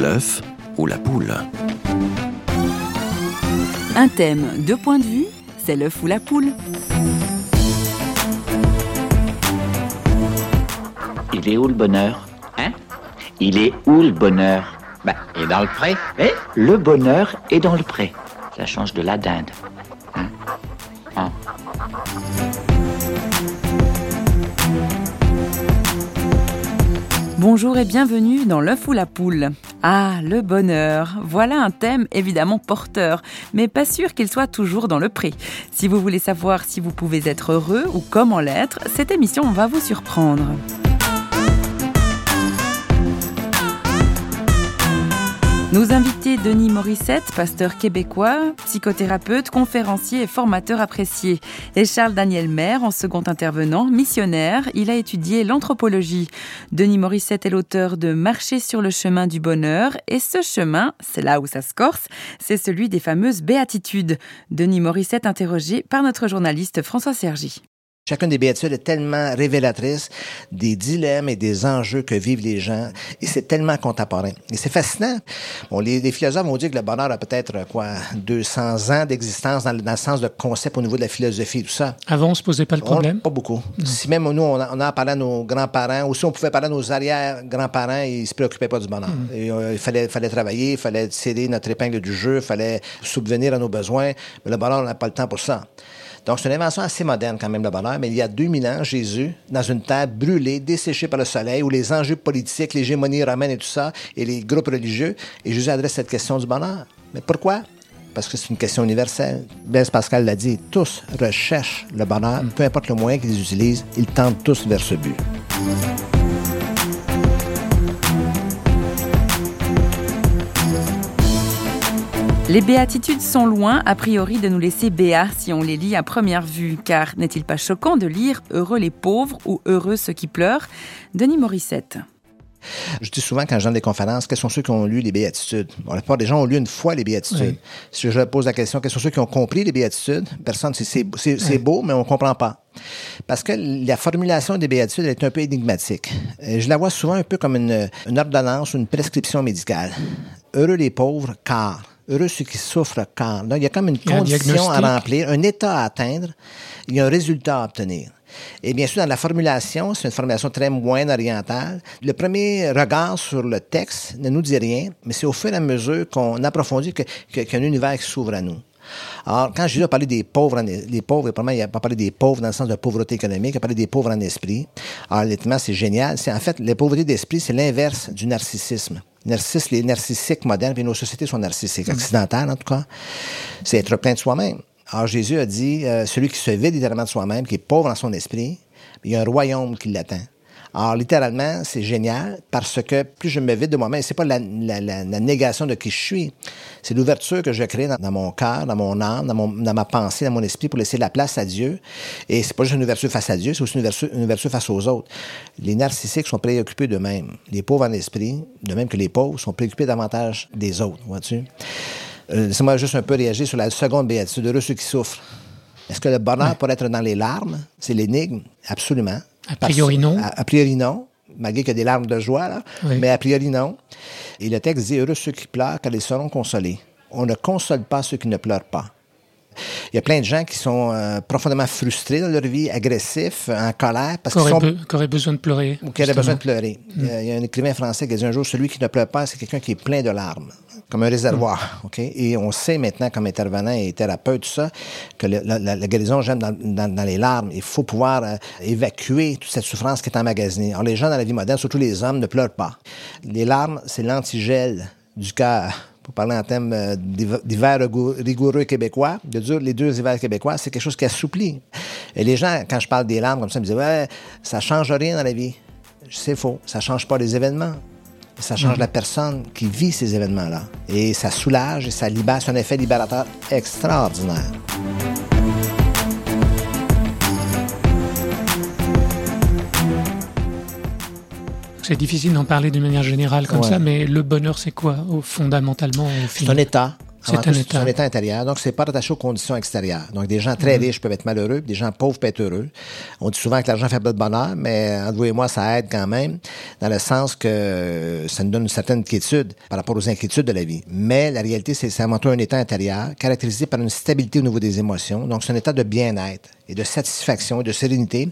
L'œuf ou la poule Un thème, deux points de vue, c'est l'œuf ou la poule. Il est où le bonheur? Hein? Il est où le bonheur? Bah, il est dans le pré. Eh? Le bonheur est dans le pré. Ça change de la dinde. Hein? Hein? Bonjour et bienvenue dans l'œuf ou la poule. Ah, le bonheur. Voilà un thème évidemment porteur, mais pas sûr qu'il soit toujours dans le pré. Si vous voulez savoir si vous pouvez être heureux ou comment l'être, cette émission va vous surprendre. Nos invités Denis Morissette, pasteur québécois, psychothérapeute, conférencier et formateur apprécié. Et Charles Daniel Maire, en second intervenant, missionnaire. Il a étudié l'anthropologie. Denis Morissette est l'auteur de Marcher sur le chemin du bonheur. Et ce chemin, c'est là où ça se c'est celui des fameuses béatitudes. Denis Morissette interrogé par notre journaliste François Sergi. Chacune des béatitudes est tellement révélatrice des dilemmes et des enjeux que vivent les gens, et c'est tellement contemporain. Et c'est fascinant. Bon, les, les, philosophes vont dire que le bonheur a peut-être quoi 200 ans d'existence dans, dans, le sens de concept au niveau de la philosophie, tout ça. Avant, on se posait pas le problème? On, pas beaucoup. Non. Si même nous, on a parlé à nos grands-parents, ou si on pouvait parler à nos arrière-grands-parents, ils se préoccupaient pas du bonheur. Mm. Et, euh, il fallait, fallait travailler, il fallait tirer notre épingle du jeu, il fallait subvenir à nos besoins, mais le bonheur, on n'a pas le temps pour ça. Donc, c'est une invention assez moderne quand même, le bonheur, mais il y a 2000 ans, Jésus, dans une terre brûlée, desséchée par le soleil, où les enjeux politiques, l'hégémonie romaine et tout ça, et les groupes religieux, et Jésus adresse cette question du bonheur. Mais pourquoi? Parce que c'est une question universelle. Blaise Pascal l'a dit, tous recherchent le bonheur, peu importe le moyen qu'ils utilisent, ils tendent tous vers ce but. Les béatitudes sont loin, a priori, de nous laisser béats si on les lit à première vue, car n'est-il pas choquant de lire Heureux les pauvres ou Heureux ceux qui pleurent Denis Morissette. Je dis souvent quand je donne des conférences, quels sont ceux qui ont lu les béatitudes? Bon, la plupart des gens ont lu une fois les béatitudes. Oui. Si je pose la question, quels sont ceux qui ont compris les béatitudes? Personne, c'est oui. beau, mais on ne comprend pas. Parce que la formulation des béatitudes est un peu énigmatique. Je la vois souvent un peu comme une, une ordonnance ou une prescription médicale. Heureux les pauvres, car heureux ceux qui souffrent car. Là, il y a comme une condition à remplir, un état à atteindre, il y a un résultat à obtenir. Et bien sûr, dans la formulation, c'est une formulation très moyenne orientale. Le premier regard sur le texte ne nous dit rien, mais c'est au fur et à mesure qu'on approfondit qu'il que, qu y a un univers qui s'ouvre à nous. Alors, quand Jésus a parlé des pauvres, les pauvres, il n'a pas parlé des pauvres dans le sens de pauvreté économique, il a parlé des pauvres en esprit. Alors, honnêtement, c'est génial. C'est, en fait, la pauvreté d'esprit, c'est l'inverse du narcissisme. Narcisse, les narcissiques modernes, puis nos sociétés sont narcissiques, occidentales en tout cas, c'est être plein de soi-même. Alors Jésus a dit, euh, celui qui se vide littéralement de soi-même, qui est pauvre dans son esprit, il y a un royaume qui l'attend. Alors, littéralement, c'est génial parce que plus je me vide de moi-même, c'est pas la, la, la, la, négation de qui je suis, c'est l'ouverture que je crée dans, dans mon cœur, dans mon âme, dans, mon, dans, ma pensée, dans mon esprit pour laisser la place à Dieu. Et c'est pas juste une ouverture face à Dieu, c'est aussi une ouverture, une ouverture face aux autres. Les narcissiques sont préoccupés d'eux-mêmes. Les pauvres en esprit, de même que les pauvres, sont préoccupés davantage des autres, vois-tu? Euh, Laissez-moi juste un peu réagir sur la seconde béatitude, heureux ceux qui souffrent. Est-ce que le bonheur ouais. pourrait être dans les larmes? C'est l'énigme? Absolument. A priori non. A, a, priori non, malgré qu'il y a des larmes de joie, là. Oui. mais a priori non. Et le texte dit Heureux ceux qui pleurent, car ils seront consolés. On ne console pas ceux qui ne pleurent pas. Il y a plein de gens qui sont euh, profondément frustrés dans leur vie, agressifs, en colère. Parce qu'ils sont... Be auraient besoin de pleurer. Ou qui auraient besoin de pleurer. Mm. Il y a un écrivain français qui a dit un jour Celui qui ne pleure pas, c'est quelqu'un qui est plein de larmes, comme un réservoir. Okay? Et on sait maintenant, comme intervenant et thérapeute, tout ça, que la, guérison dans, dans, les larmes. Il faut pouvoir euh, évacuer toute cette souffrance qui est emmagasinée. Alors, les gens dans la vie moderne, surtout les hommes, ne pleurent pas. Les larmes, c'est l'antigel du cœur pour parler en termes euh, d'hiver rigoureux québécois, de dur, les deux hivers québécois, c'est quelque chose qui assouplit. Et les gens, quand je parle des larmes comme ça, ils me disent Ouais, ça change rien dans la vie. C'est faux. Ça change pas les événements. Ça change mmh. la personne qui vit ces événements-là. Et ça soulage et ça libère. C'est un effet libérateur extraordinaire. C'est difficile d'en parler d'une manière générale comme ouais. ça, mais le bonheur, c'est quoi, fondamentalement C'est un état. C'est un état. C'est un état intérieur. Donc, c'est pas rattaché aux conditions extérieures. Donc, des gens très Mhm. riches peuvent être malheureux, puis des gens pauvres peuvent être heureux. On dit souvent que l'argent fait pas de bonheur, mais entre vous et moi, ça aide quand même, dans le sens que ça nous donne une certaine quiétude par rapport aux inquiétudes de la vie. Mais la réalité, c'est c'est avant tout un état intérieur, caractérisé par une stabilité au niveau des émotions. Donc, c'est un état de bien-être et de satisfaction et de sérénité.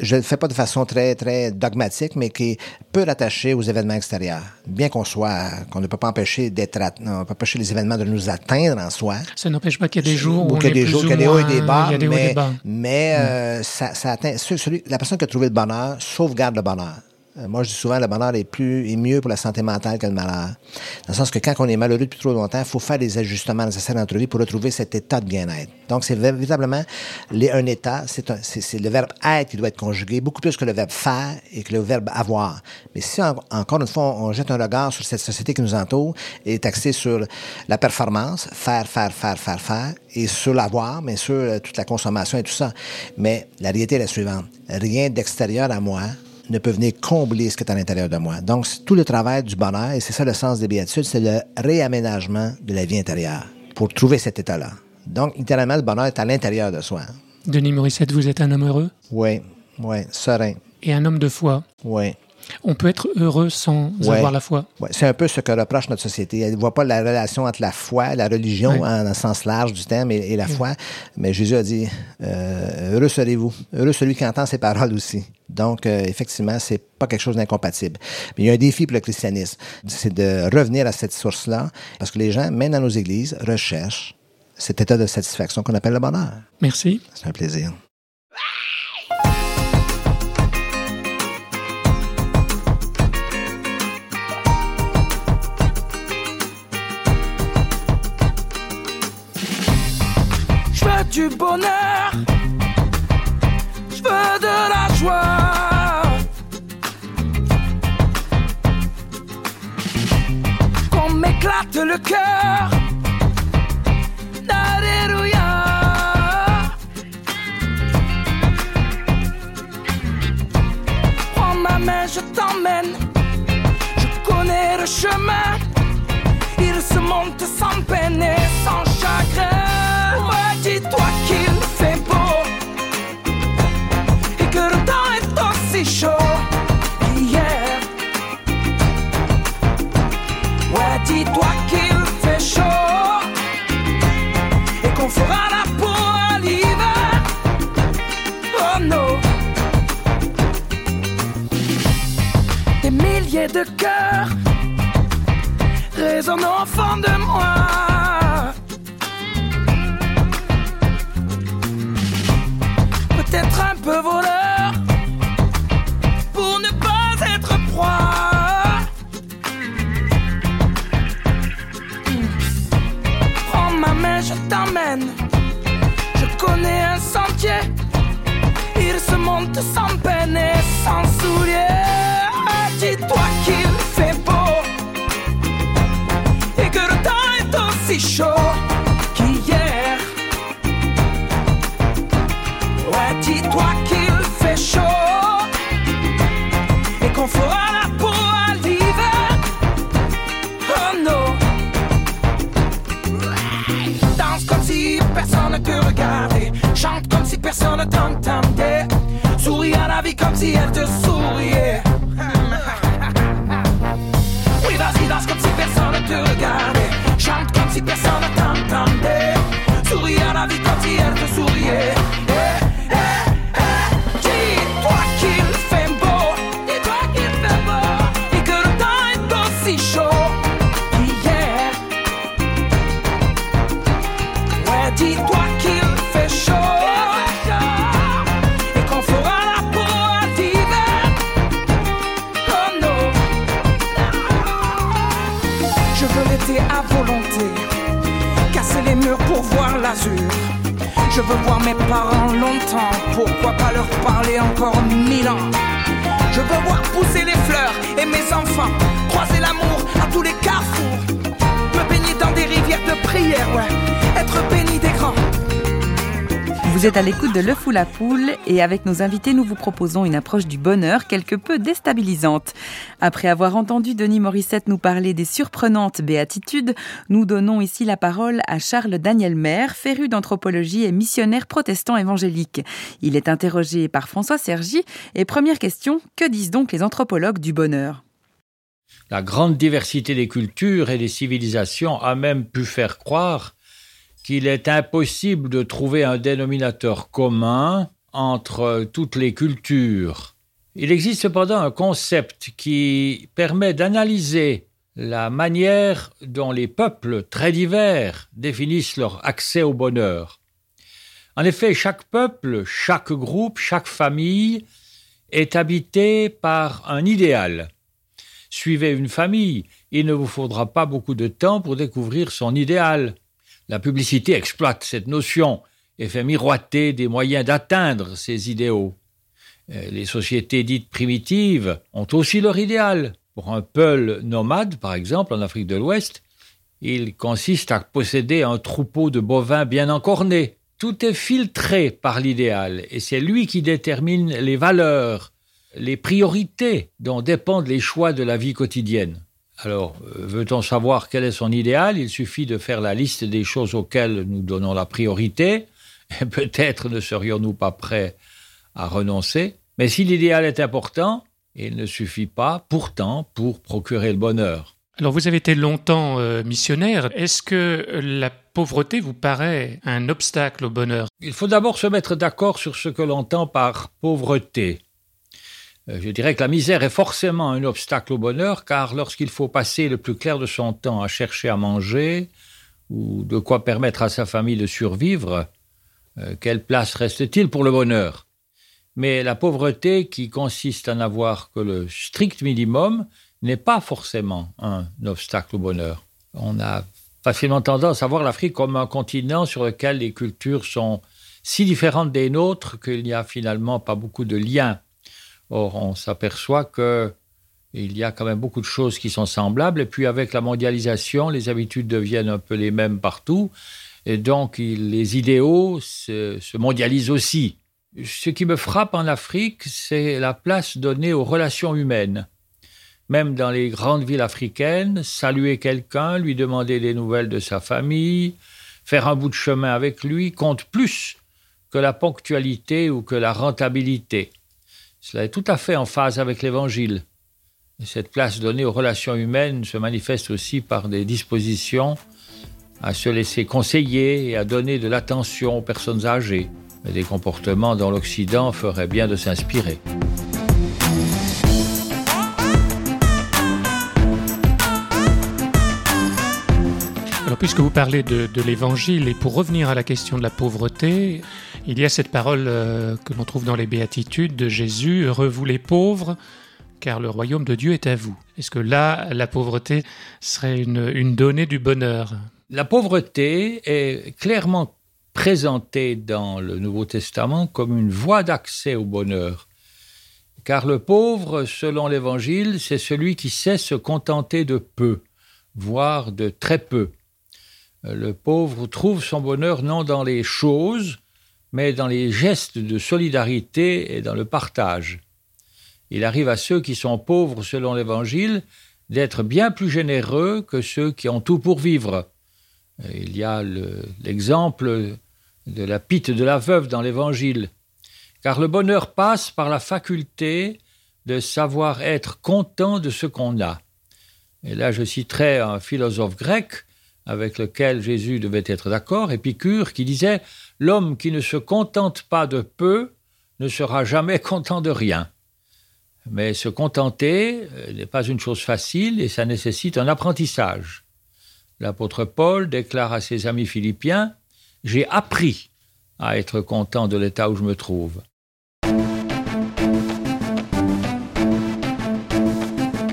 Je le fais pas de façon très, très dogmatique, mais qui est peu rattaché aux événements extérieurs. Bien qu'on soit, qu'on ne peut pas empêcher d'être, on peut pas empêcher les événements de nous atteindre en soi. Ça n'empêche pas qu'il y a des jours où qu'il y a des jours, ou qu'il y a des hauts et des bas, il y a des hauts et mais, des bas. mais euh, ça, ça atteint, celui- la personne qui a trouvé le bonheur sauvegarde le bonheur. Euh, Moi, je dis souvent, le bonheur est plus est mieux pour la santé mentale que le malheur. Dans le sens que quand on est malheureux depuis trop longtemps, il faut faire des ajustements nécessaires dans notre vie pour retrouver cet état de bien-être. Donc, c'est véritablement les- un état, c'est le verbe être qui doit être conjugué, beaucoup plus que le verbe faire et que le verbe avoir. Mais si, en- encore une fois, on, on jette un regard sur cette société qui nous entoure et est axé sur la performance, faire, faire, faire, faire, faire, et sur l'avoir, bien sûr, euh, toute la consommation et tout ça. Mais la réalité est la suivante. Rien d'extérieur à moi ne peut venir combler ce qui est à l'intérieur de moi. Donc, c'est tout le travail du bonheur, et c'est ça le sens des béatitudes, c'est le réaménagement de la vie intérieure pour trouver cet état-là. Donc, littéralement, le bonheur est à l'intérieur de soi. Denis Morissette, vous êtes un homme heureux? Oui, oui, serein, et un homme de foi? oui. On peut être heureux sans Ouais. avoir la foi. Ouais, c'est un peu ce que reproche notre société. Elle ne voit pas la relation entre la foi, la religion, Ouais. en un sens large du terme, et, et la foi. Mais Jésus a dit, euh, heureux serez-vous. Heureux celui qui entend ses paroles aussi. Donc, euh, effectivement, c'est pas quelque chose d'incompatible. Mais il y a un défi pour le christianisme. C'est de revenir à cette source-là, parce que les gens, même dans nos églises, recherchent cet état de satisfaction qu'on appelle le bonheur. Merci. C'est un plaisir. Du bonheur, je veux de la joie. Qu'on m'éclate le cœur. Alléluia. Prends ma main, je t'emmène. Je connais le chemin. Il se monte sans peine et sans chagrin. Ouais, dis-toi qu'il fait beau et que le temps est aussi chaud qu'hier. Ouais, dis-toi qu'il fait chaud et qu'on fera la peau à l'hiver. Oh non. Des milliers de cœurs Ouais, dis-toi qu'il fait chaud et qu'on fera la peau à l'hiver. Oh non. Danse comme si personne ne te regardait. Chante comme si personne ne t'entendait. Souris à la vie comme si elle te souriait. Oui, vas-y, danse comme si personne ne te regardait. Chante comme si personne ne t'entendait. Souris à la vie comme si elle te souriait. Pour voir l'azur. Je veux voir mes parents longtemps, pourquoi pas leur parler encore mille ans. Je veux voir pousser les fleurs et mes enfants croiser l'amour à tous les carrefours. Me baigner dans des rivières de prière, ouais, être béni des grands. Vous êtes à l'écoute de Le Fou la Poule et avec nos invités, nous vous proposons une approche du bonheur quelque peu déstabilisante. Après avoir entendu Denis Morissette nous parler des surprenantes béatitudes, nous donnons ici la parole à Charles Daniel Maire, féru d'anthropologie et missionnaire protestant évangélique. Il est interrogé par François Sergi et première question, que disent donc les anthropologues du bonheur? La grande diversité des cultures et des civilisations a même pu faire croire qu'il est impossible de trouver un dénominateur commun entre toutes les cultures. Il existe cependant un concept qui permet d'analyser la manière dont les peuples très divers définissent leur accès au bonheur. En effet, chaque peuple, chaque groupe, chaque famille est habité par un idéal. Suivez une famille, il ne vous faudra pas beaucoup de temps pour découvrir son idéal. La publicité exploite cette notion et fait miroiter des moyens d'atteindre ces idéaux. Euh, les sociétés dites primitives ont aussi leur idéal. Pour un peul nomade, par exemple, en Afrique de l'Ouest, il consiste à posséder un troupeau de bovins bien encornés. Tout est filtré par l'idéal, et c'est lui qui détermine les valeurs, les priorités dont dépendent les choix de la vie quotidienne. Alors, euh, veut-on savoir quel est son idéal? Il suffit de faire la liste des choses auxquelles nous donnons la priorité, et peut-être ne serions-nous pas prêts à renoncer. Mais si l'idéal est important, il ne suffit pas, pourtant, pour procurer le bonheur. Alors vous avez été longtemps euh, missionnaire. Est-ce que la pauvreté vous paraît un obstacle au bonheur? Il faut d'abord se mettre d'accord sur ce que l'on entend par pauvreté. Euh, je dirais que la misère est forcément un obstacle au bonheur, car lorsqu'il faut passer le plus clair de son temps à chercher à manger, ou de quoi permettre à sa famille de survivre, euh, quelle place reste-t-il pour le bonheur? Mais la pauvreté, qui consiste à n'avoir que le strict minimum, n'est pas forcément un obstacle au bonheur. On a facilement tendance à voir l'Afrique comme un continent sur lequel les cultures sont si différentes des nôtres qu'il n'y a finalement pas beaucoup de liens Or, on s'aperçoit que il y a quand même beaucoup de choses qui sont semblables. Et puis, avec la mondialisation, les habitudes deviennent un peu les mêmes partout. Et donc, les idéaux se, se mondialisent aussi. Ce qui me frappe en Afrique, c'est la place donnée aux relations humaines. Même dans les grandes villes africaines, saluer quelqu'un, lui demander des nouvelles de sa famille, faire un bout de chemin avec lui compte plus que la ponctualité ou que la rentabilité. Cela est tout à fait en phase avec l'Évangile. Cette place donnée aux relations humaines se manifeste aussi par des dispositions à se laisser conseiller et à donner de l'attention aux personnes âgées, des comportements dont l'Occident ferait bien de s'inspirer. Puisque vous parlez de, l'Évangile, et pour revenir à la question de la pauvreté, il y a cette parole euh, que l'on trouve dans les béatitudes de Jésus, Heureux vous les pauvres, car le royaume de Dieu est à vous. Est-ce que là, la pauvreté serait une donnée du bonheur? La pauvreté est clairement présentée dans le Nouveau Testament comme une voie d'accès au bonheur. Car le pauvre, selon l'Évangile, c'est celui qui sait se contenter de peu, voire de très peu. Le pauvre trouve son bonheur non dans les choses, mais dans les gestes de solidarité et dans le partage. Il arrive à ceux qui sont pauvres selon l'Évangile d'être bien plus généreux que ceux qui ont tout pour vivre. Il y a l'exemple de la pite de la veuve dans l'Évangile. Car le bonheur passe par la faculté de savoir être content de ce qu'on a. Et là, je citerai un philosophe grec avec lequel Jésus devait être d'accord, Épicure, qui disait L'homme qui ne se contente pas de peu ne sera jamais content de rien. Mais se contenter euh, n'est pas une chose facile et ça nécessite un apprentissage. L'apôtre Paul déclare à ses amis philippiens J'ai appris à être content de l'état où je me trouve.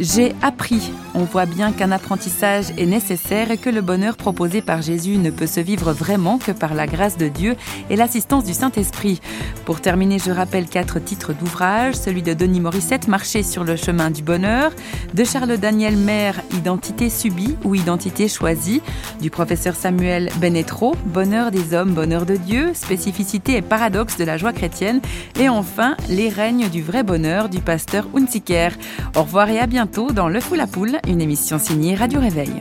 J'ai appris. On voit bien qu'un apprentissage est nécessaire et que le bonheur proposé par Jésus ne peut se vivre vraiment que par la grâce de Dieu et l'assistance du Saint-Esprit. Pour terminer, je rappelle quatre titres d'ouvrages, celui de Denis Morissette, Marcher sur le chemin du bonheur, de Charles Daniel Maire, Identité subie ou Identité choisie, du professeur Samuel Benetro, Bonheur des hommes, bonheur de Dieu, spécificité et paradoxe de la joie chrétienne, et enfin, Les règnes du vrai bonheur du pasteur Hunziker. Au revoir et à bientôt dans Le Fou la Poule, une émission signée Radio Réveil.